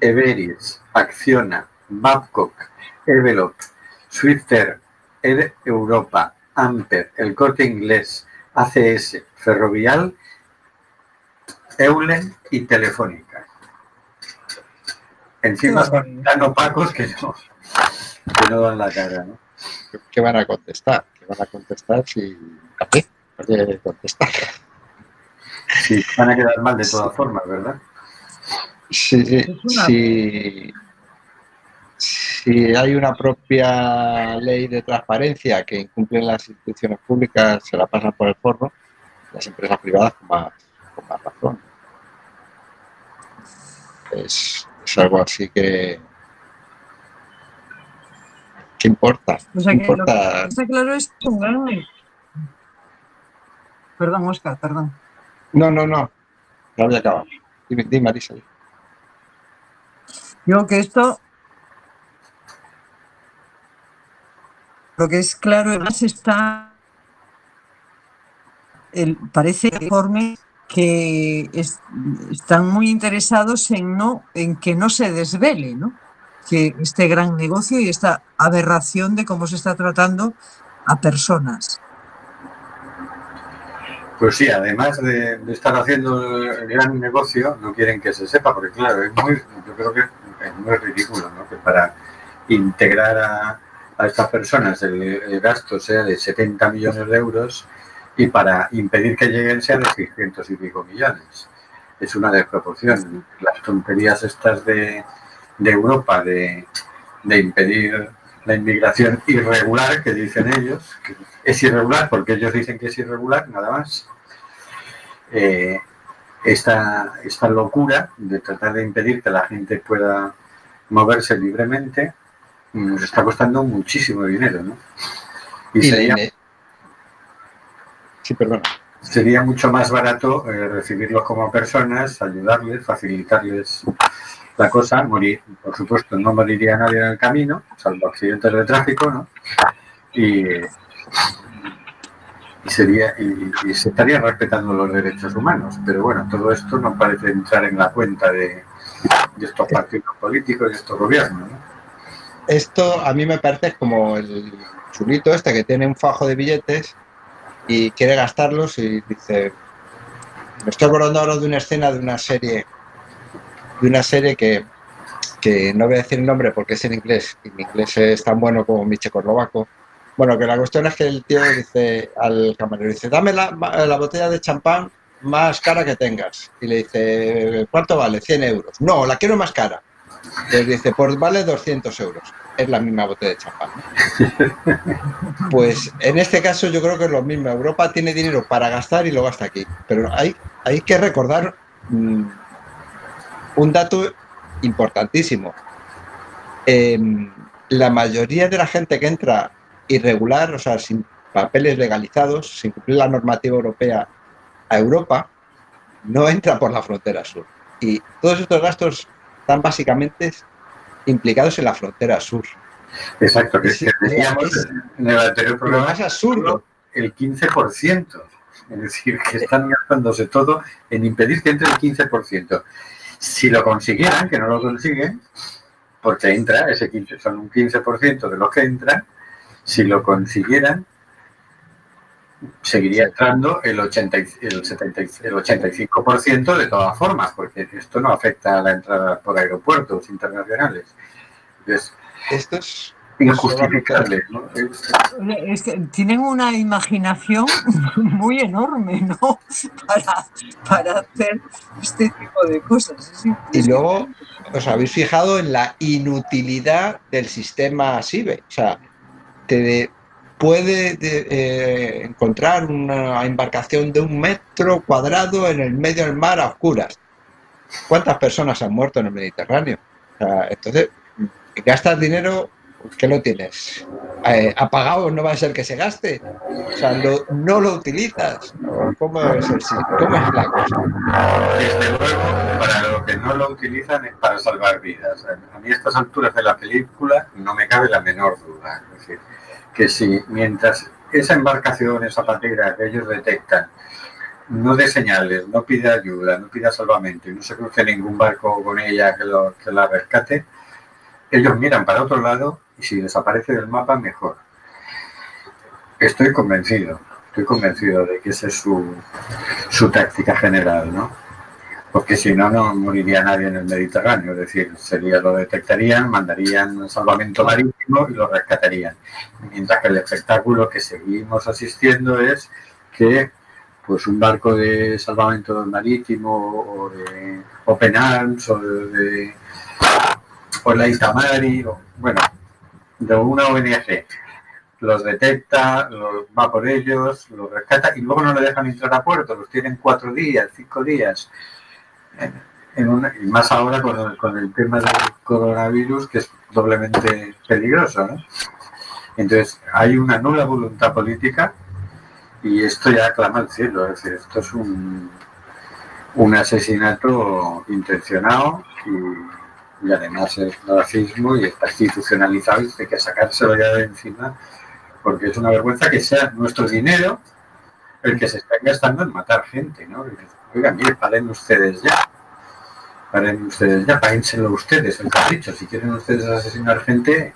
Everis, Acciona, Babcock, Evelop, Swifter, Air Europa, Amper, El Corte Inglés, ACS, Ferrovial, Eulen y Telefónica. Encima son tan opacos que no, que no dan la cara, ¿no? ¿Qué van a contestar? ¿Qué van a contestar si... ¿A qué? ¿A qué contestar? Sí, van a quedar mal de todas formas, ¿verdad? Sí, sí, Es una- si, hay una propia ley de transparencia que incumplen las instituciones públicas, se la pasan por el forno, las empresas privadas con más, con más razón. Es, es algo así que... ¿Qué importa? O sea ¿Qué que lo que importa? está claro es un gran... Perdón, Oscar, perdón. No, no, no. No había acabado. Dime, dime, Marisa. Digo que esto, lo que es claro, además está, el, parece informe que es- están muy interesados en no, en que no se desvele, ¿no? Que este gran negocio y esta aberración de cómo se está tratando a personas. Pues sí, además de, de estar haciendo el gran negocio, no quieren que se sepa, porque claro, es muy, yo creo que es muy ridículo, ¿no? Que para integrar a, a estas personas el, el gasto sea de 70 millones de euros y para impedir que lleguen sea de 600 y pico millones. Es una desproporción. Las tonterías estas de, Europa de, impedir la inmigración irregular, que dicen ellos, es irregular porque ellos dicen que es irregular, nada más. Eh, esta, esta locura de tratar de impedir que la gente pueda moverse libremente nos está costando muchísimo dinero, ¿no? Y, sería, Sí, perdona. sería mucho más barato eh, recibirlos como personas, ayudarles, facilitarles la cosa, morir, por supuesto, no moriría nadie en el camino, salvo accidentes de tráfico, ¿no? Y, y sería y, y se estarían respetando los derechos humanos, pero bueno, todo esto no parece entrar en la cuenta de, de estos partidos políticos y estos gobiernos, ¿no? Esto a mí me parece como el chulito este que tiene un fajo de billetes y quiere gastarlos y dice, me estoy acordando ahora de una escena de una serie, de una serie que, que no voy a decir el nombre porque es en inglés y mi inglés es tan bueno como mi checoslovaco. Bueno, que la cuestión es que el tío dice al camarero, dice, dame la, la botella de champán más cara que tengas. Y le dice, ¿cuánto vale? 100 euros. No, la quiero más cara. Les dice, pues vale 200 euros. Es la misma botella de champán. ¿no? <laughs> Pues en este caso yo creo que es lo mismo. Europa tiene dinero para gastar y lo gasta aquí. Pero hay, hay que recordar mm, un dato importantísimo. Em, la mayoría de la gente que entra irregular, o sea, sin papeles legalizados, sin cumplir la normativa europea a Europa, no entra por la frontera sur. Y todos estos gastos están básicamente implicados en la frontera sur. Exacto, que, Sí, que decíamos es- en el anterior Lo programa más absurdo. el 15%. Es decir, que están gastándose todo en impedir que entre el 15%. Si lo consiguieran, que no lo consiguen, porque entra, ese 15, son un 15% de los que entran, si lo consiguieran, seguiría entrando el, 80, y- el, 70, y- el 85% de todas formas, porque esto no afecta a la entrada por aeropuertos internacionales. Es Esto es injustificable, ¿no? Es- Es que tienen una imaginación <laughs> muy enorme, ¿no? Para, para hacer este tipo de cosas. Es Y luego os habéis fijado en la inutilidad del sistema SIBE. O sea, te puede de- eh, encontrar una embarcación de un metro cuadrado en el medio del mar a oscuras. ¿Cuántas personas han muerto en el Mediterráneo? O sea, entonces, gastas dinero, ¿qué lo tienes? Eh, apagado, no va a ser que se gaste. O sea, lo- no lo utilizas. ¿Cómo es, el ¿Cómo es la cosa? Desde luego, para lo que no lo utilizan es para salvar vidas. A mí a estas alturas de la película no me cabe la menor duda. Es decir, que si mientras esa embarcación, esa patera que ellos detectan, no dé señales, no pida ayuda, no pida salvamento y no se cruce ningún barco con ella que, lo- que la rescate, ellos miran para otro lado y si desaparece del mapa, mejor. Estoy convencido, estoy convencido de que esa es su, su táctica general, ¿no? Porque si no, no moriría nadie en el Mediterráneo. Es decir, sería, lo detectarían, mandarían salvamento marítimo y lo rescatarían. Mientras que el espectáculo que seguimos asistiendo es que pues un barco de salvamento marítimo o de Open Arms o de o la Itamari, o, bueno, de una ONG los detecta, los, va por ellos, los rescata y luego no le dejan entrar a puerto, los tienen cuatro días, cinco días. En, una- y más ahora con el, con el tema del coronavirus, que es doblemente peligroso. ¿no? Entonces, hay una nula voluntad política y esto ya clama al cielo. Es decir, esto es un, un asesinato intencionado y, y además es racismo y está institucionalizado y hay que sacárselo ya de encima porque es una vergüenza que sea nuestro dinero el que se está gastando en matar gente, ¿no? Oigan, mire, paren ustedes ya. Paren ustedes ya, páguenselo ustedes, el capricho. Si quieren ustedes asesinar gente,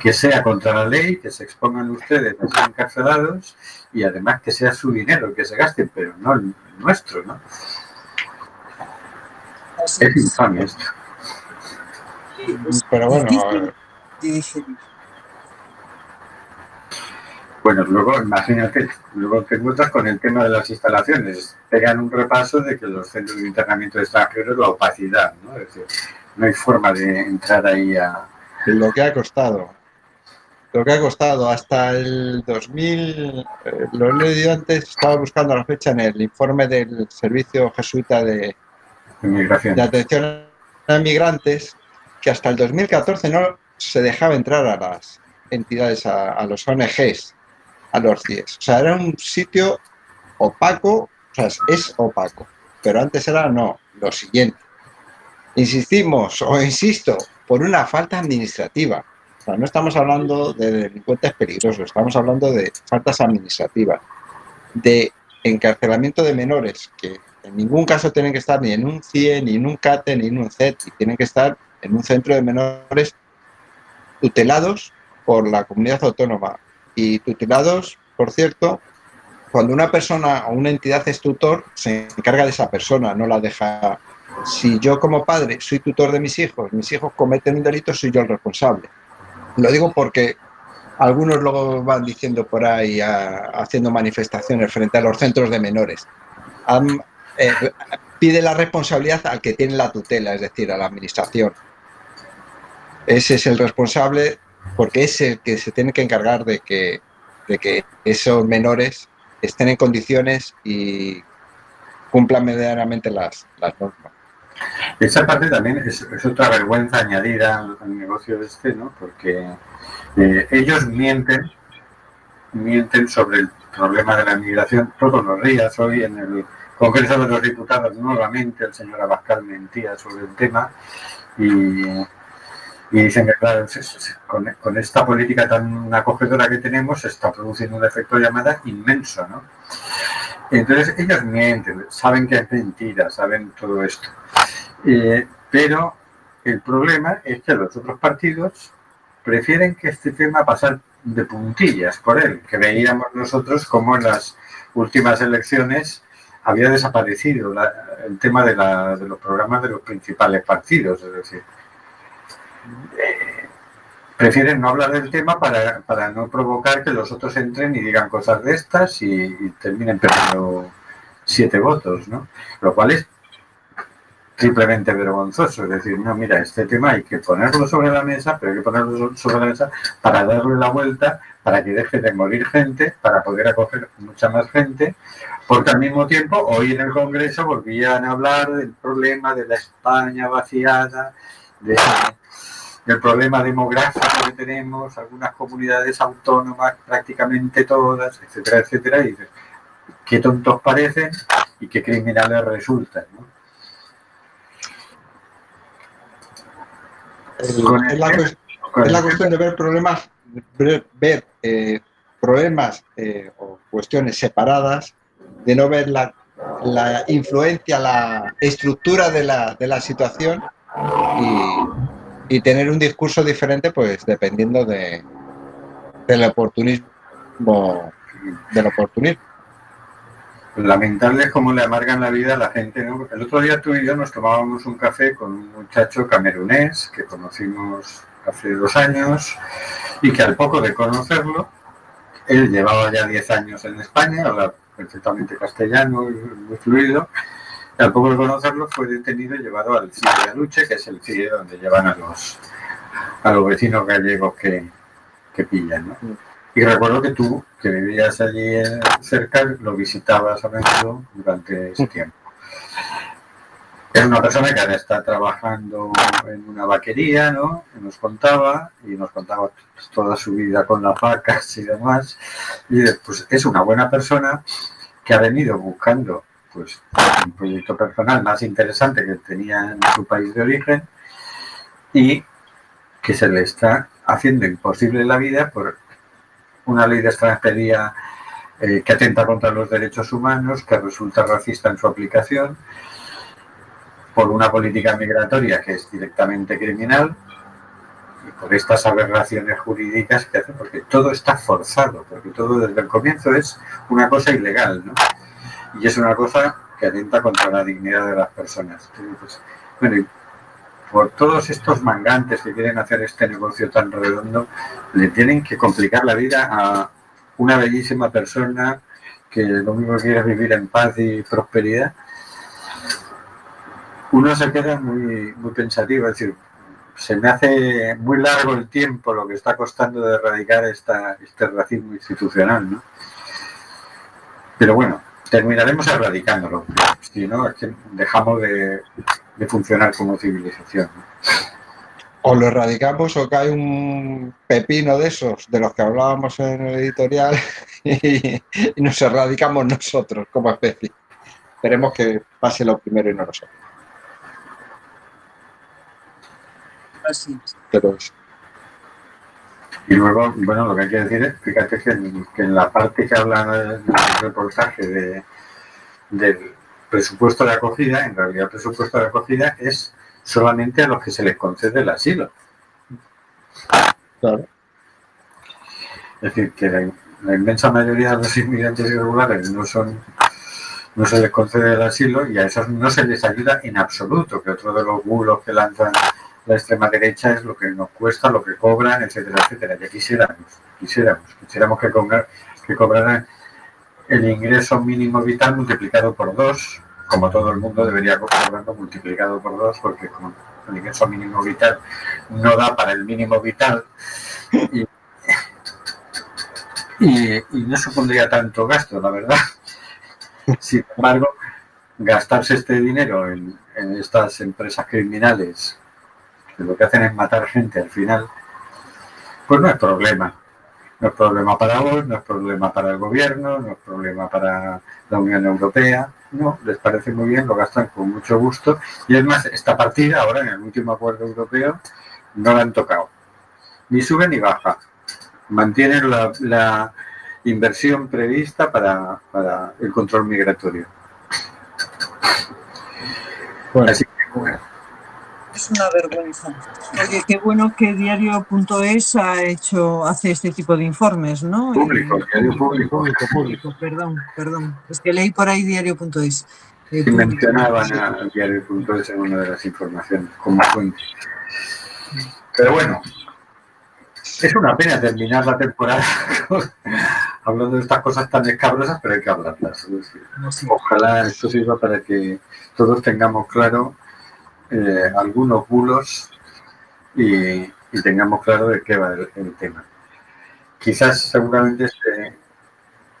que sea contra la ley, que se expongan ustedes a ser encarcelados y además que sea su dinero el que se gasten, pero no el nuestro, ¿no? Así Es infame esto. Pero bueno, Difícil de digerir. Bueno, luego imagínate, luego te encuentras con el tema de las instalaciones. Pegan un repaso de que los centros de internamiento de extranjeros, la opacidad, ¿no? Es decir, no hay forma de entrar ahí a... lo que ha costado. Lo que ha costado hasta el 2000, eh, lo he leído antes, estaba buscando la fecha en el informe del Servicio Jesuita de, inmigración. de Atención a Migrantes, que hasta el 2014 no se dejaba entrar a las entidades, a, a los ONGs, a los CIES. O sea, era un sitio opaco, o sea, es opaco, pero antes era no, lo siguiente. Insistimos, o insisto, por una falta administrativa. O sea, no estamos hablando de delincuentes peligrosos, estamos hablando de faltas administrativas, de encarcelamiento de menores, que en ningún caso tienen que estar ni en un CIE, ni en un CATE, ni en un CET, y tienen que estar en un centro de menores tutelados por la comunidad autónoma. Y tutelados, por cierto, cuando una persona o una entidad es tutor, se encarga de esa persona, no la deja. Si yo como padre soy tutor de mis hijos, mis hijos cometen un delito, soy yo el responsable. Lo digo porque algunos luego van diciendo por ahí, haciendo manifestaciones frente a los centros de menores. Eh, pide la responsabilidad al que tiene la tutela, es decir, a la administración. Ese es el responsable porque es el que se tiene que encargar de que, de que esos menores estén en condiciones y cumplan medianamente las, las normas. Esa parte también es, es otra vergüenza añadida al, negocio este, ¿no? Porque eh, ellos mienten, mienten sobre el problema de la inmigración todos los días. Hoy en el Congreso de los Diputados nuevamente el señor Abascal mentía sobre el tema y, y dicen que claro, con, con esta política tan acogedora que tenemos está produciendo un efecto llamada inmenso, ¿no? Entonces ellos mienten, saben que es mentira, saben todo esto. Eh, pero el problema es que los otros partidos prefieren que este tema pasar de puntillas por él, que veíamos nosotros como en las últimas elecciones había desaparecido el tema de, la- de los programas de los principales partidos, es decir, prefieren no hablar del tema para, para no provocar que los otros entren y digan cosas de estas y, terminen perdiendo siete votos, ¿no? Lo cual es triplemente vergonzoso. Es decir, no, mira, este tema hay que ponerlo sobre la mesa, pero hay que ponerlo so- sobre la mesa para darle la vuelta, para que deje de morir gente, para poder acoger mucha más gente, porque al mismo tiempo hoy en el Congreso volvían a hablar del problema de la España vaciada, de, del problema demográfico que tenemos, algunas comunidades autónomas, prácticamente todas, etcétera, etcétera, y dices, qué tontos parecen y qué criminales resultan, ¿no? El- es, la, el- es el- cuestión de ver problemas, ver, ver, eh, problemas eh, o cuestiones separadas, de no ver la, la influencia, la estructura de la, de la situación y, y tener un discurso diferente, pues dependiendo de, del oportunismo, del oportunismo. Lamentable es cómo le amargan la vida a la gente. ¿no? El otro día tú y yo nos tomábamos un café con un muchacho camerunés que conocimos hace dos años y que al poco de conocerlo, él llevaba ya 10 años en España, habla perfectamente castellano muy fluido, al poco de conocerlo fue detenido y llevado al CIE de Aluche, que es el CIE donde llevan a los, a los vecinos gallegos que, que pillan. ¿no? Y recuerdo que tú, que vivías allí eh, cerca, lo visitabas a menudo durante ese tiempo. Es una persona que ahora está trabajando en una vaquería, ¿no? Y nos contaba, y nos contaba toda su vida con las vacas y demás. Y pues es una buena persona que ha venido buscando pues un proyecto personal más interesante que tenía en su país de origen y que se le está haciendo imposible la vida por una ley de extranjería eh, que atenta contra los derechos humanos, que resulta racista en su aplicación, por una política migratoria que es directamente criminal y por estas aberraciones jurídicas que hace, porque todo está forzado, porque todo desde el comienzo es una cosa ilegal, ¿no? Y es una cosa que atenta contra la dignidad de las personas. Entonces, pues, bueno, por todos estos mangantes que quieren hacer este negocio tan redondo, le tienen que complicar la vida a una bellísima persona que lo único que quiere es vivir en paz y prosperidad. Uno se queda muy, muy pensativo, es decir, se me hace muy largo el tiempo lo que está costando de erradicar esta, este racismo institucional, ¿no? Pero bueno, terminaremos erradicándolo, si no, es que dejamos de, de funcionar como civilización. O lo erradicamos o cae un pepino de esos, de los que hablábamos en el editorial, <laughs> y, y nos erradicamos nosotros como especie. Esperemos que pase lo primero y no nosotros. Así es. Pero es- Y luego, bueno, lo que hay que decir es, fíjate que en, que en la parte que habla del reportaje de, del presupuesto de acogida, en realidad el presupuesto de acogida es solamente a los que se les concede el asilo. Claro. Es decir, que la, la inmensa mayoría de los inmigrantes irregulares no son no se les concede el asilo y a esos no se les ayuda en absoluto, que otro de los bulos que lanzan la extrema derecha es lo que nos cuesta, lo que cobran, etcétera, etcétera. Ya quisiéramos, quisiéramos, quisiéramos que, cobrar- que cobraran el ingreso mínimo vital multiplicado por dos, como todo el mundo debería cobrarlo multiplicado por dos, porque el ingreso mínimo vital no da para el mínimo vital y, y, y no supondría tanto gasto, la verdad. Sin embargo, gastarse este dinero en, en estas empresas criminales, que lo que hacen es matar gente al final, pues no es problema. No es problema para vos, no es problema para el gobierno, no es problema para la Unión Europea. No, les parece muy bien, lo gastan con mucho gusto. Y es más, esta partida, ahora en el último acuerdo europeo, no la han tocado. Ni sube ni baja. Mantienen la, la inversión prevista para, para el control migratorio. Bueno. Así que, bueno, Es una vergüenza. Oye, qué bueno que diario.es ha hecho, hace este tipo de informes, ¿no? público, Y- diario público. Público, público. Perdón, perdón. Es que leí por ahí diario.es. Eh, mencionaban al diario.es en una de las informaciones como fuente. Pero bueno, es una pena terminar la temporada <laughs> hablando de estas cosas tan escabrosas, pero hay que hablarlas. Ojalá esto sirva para que todos tengamos claro eh, algunos bulos y, tengamos claro de qué va el, tema. Quizás seguramente este,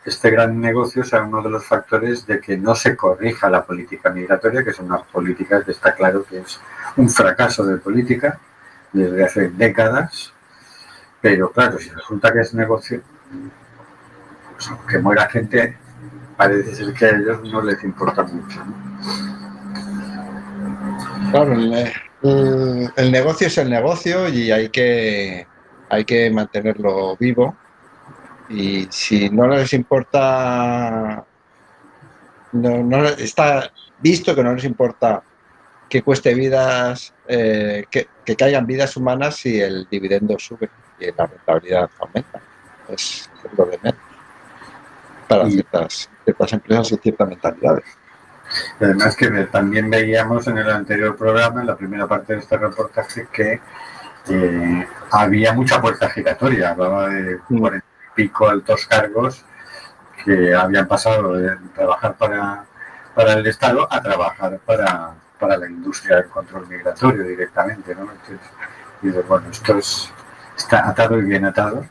este gran negocio sea uno de los factores de que no se corrija la política migratoria, que son unas políticas que está claro que es un fracaso de política desde hace décadas, pero claro, si resulta que es negocio, pues aunque muera gente, parece ser que a ellos no les importa mucho. Claro, el, el- el negocio es el negocio y hay que, hay que mantenerlo vivo. Y si no les importa, no, no está visto que no les importa que cueste vidas, eh, que, que caigan vidas humanas si el dividendo sube y la rentabilidad aumenta. Es lo de menos para ciertas, ciertas empresas y ciertas mentalidades. Y Además que también veíamos en el anterior programa, en la primera parte de este reportaje, que eh, había mucha puerta giratoria, hablaba de Mm. cuarenta y pico altos cargos que habían pasado de trabajar para, para el Estado a trabajar para, para la industria del control migratorio directamente. ¿no? Entonces, dices, bueno, esto es, está atado y bien atado.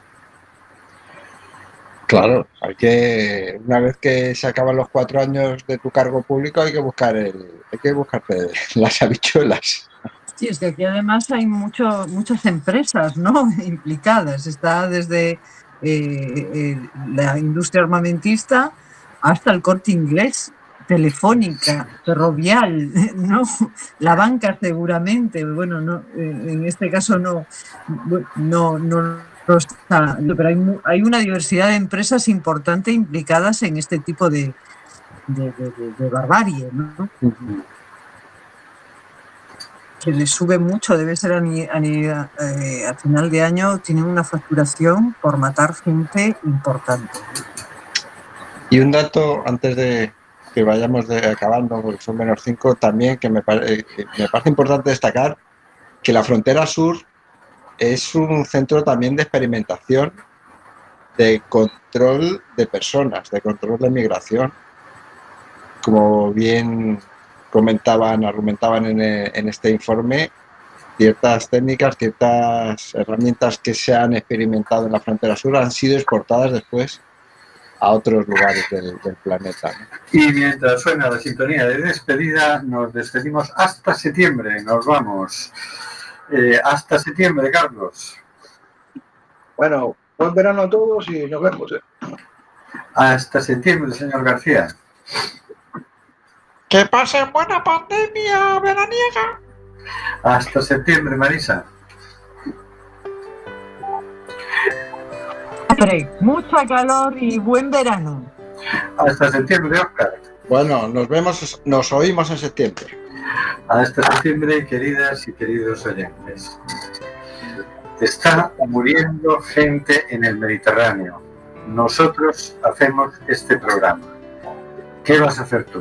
Claro, hay que, una vez que se acaban los cuatro años de tu cargo público, hay que buscar el, hay que buscarte <laughs> las habichuelas. Sí, es que aquí además hay mucho, muchas empresas ¿no? <laughs> implicadas. Está desde eh, eh, la industria armamentista hasta el corte inglés, telefónica, ferrovial, <laughs> ¿no? la banca seguramente. Bueno, no, eh, en este caso no, no, no, pero hay, mu- hay una diversidad de empresas importante implicadas en este tipo de, de, de- de- de barbarie. ¿no? que les sube mucho, debe ser a, ni- a ni- eh, a final de año, tienen una facturación por matar gente importante. Y un dato antes de que vayamos de, acabando, porque son menos 5, también que me, pare- que me parece importante destacar que la frontera sur es un centro también de experimentación, de control de personas, de control de migración. Como bien comentaban, argumentaban en, eh, en este informe, ciertas técnicas, ciertas herramientas que se han experimentado en la frontera sur han sido exportadas después a otros lugares del, planeta. Y mientras suena la sintonía de despedida, nos despedimos hasta septiembre. Nos vamos. Eh, hasta septiembre, Carlos. Bueno, buen verano a todos y nos vemos. ¿eh? Hasta septiembre, señor García. Que pasen buena pandemia veraniega. Hasta septiembre, Marisa. Mucha calor y buen verano. Hasta septiembre, Oscar. Bueno, nos vemos, nos oímos en septiembre. Hasta septiembre, queridas y queridos oyentes. Está muriendo gente en el Mediterráneo. Nosotros hacemos este programa. ¿Qué vas a hacer tú?